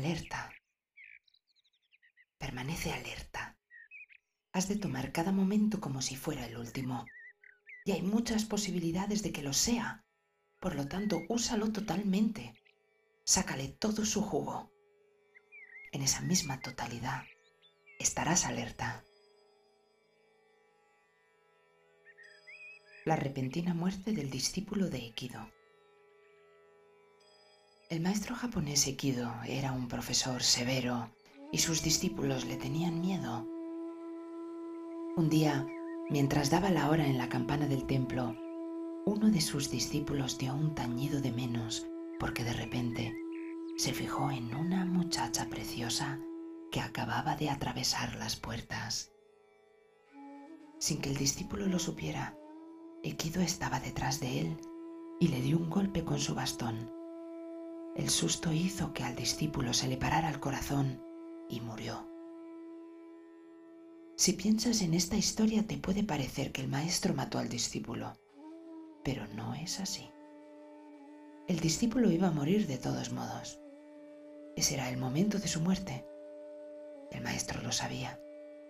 alerta. Permanece alerta. Has de tomar cada momento como si fuera el último. Y hay muchas posibilidades de que lo sea. Por lo tanto, úsalo totalmente. Sácale todo su jugo. En esa misma totalidad estarás alerta. La repentina muerte del discípulo de Ekido. El maestro japonés Ekido era un profesor severo y sus discípulos le tenían miedo. Un día, mientras daba la hora en la campana del templo, uno de sus discípulos dio un tañido de menos porque de repente se fijó en una muchacha preciosa que acababa de atravesar las puertas. Sin que el discípulo lo supiera, Ekido estaba detrás de él y le dio un golpe con su bastón. El susto hizo que al discípulo se le parara el corazón y murió. Si piensas en esta historia te puede parecer que el maestro mató al discípulo, pero no es así. El discípulo iba a morir de todos modos. Ese era el momento de su muerte. El maestro lo sabía.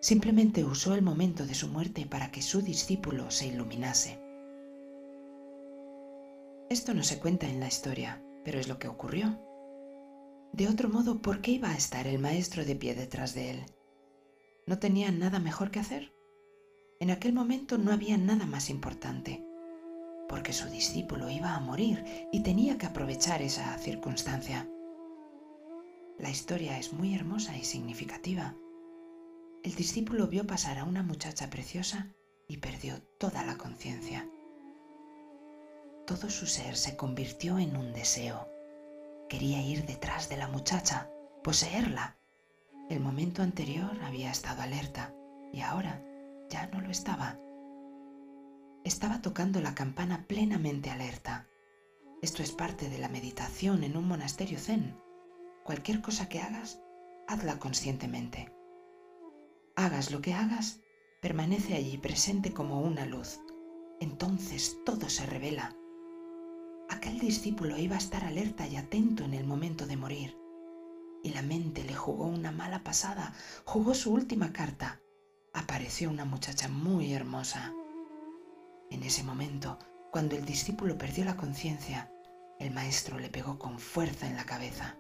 Simplemente usó el momento de su muerte para que su discípulo se iluminase. Esto no se cuenta en la historia, pero es lo que ocurrió. De otro modo, ¿por qué iba a estar el maestro de pie detrás de él? ¿No tenía nada mejor que hacer? En aquel momento no había nada más importante, porque su discípulo iba a morir y tenía que aprovechar esa circunstancia. La historia es muy hermosa y significativa el discípulo vio pasar a una muchacha preciosa y perdió toda la conciencia. Todo su ser se convirtió en un deseo. Quería ir detrás de la muchacha, poseerla. El momento anterior había estado alerta y ahora ya no lo estaba. Estaba tocando la campana plenamente alerta. Esto es parte de la meditación en un monasterio zen. Cualquier cosa que hagas, hazla conscientemente. Hagas lo que hagas, permanece allí presente como una luz. Entonces todo se revela. Aquel discípulo iba a estar alerta y atento en el momento de morir. Y la mente le jugó una mala pasada, jugó su última carta. Apareció una muchacha muy hermosa. En ese momento, cuando el discípulo perdió la conciencia, el maestro le pegó con fuerza en la cabeza.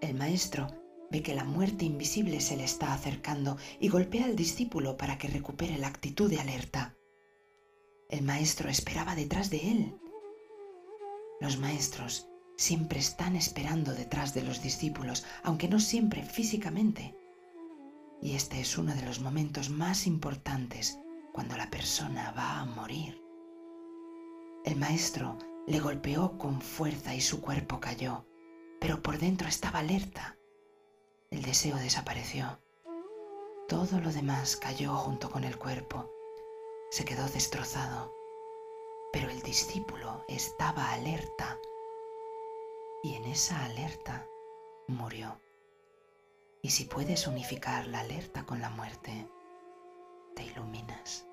El maestro ve que la muerte invisible se le está acercando y golpea al discípulo para que recupere la actitud de alerta. El maestro esperaba detrás de él. Los maestros siempre están esperando detrás de los discípulos, aunque no siempre físicamente. Y este es uno de los momentos más importantes cuando la persona va a morir. El maestro le golpeó con fuerza y su cuerpo cayó, pero por dentro estaba alerta el deseo desapareció. Todo lo demás cayó junto con el cuerpo. Se quedó destrozado. Discípulo estaba alerta. Y en esa alerta murió. Y si puedes unificar la alerta con la muerte, te iluminas.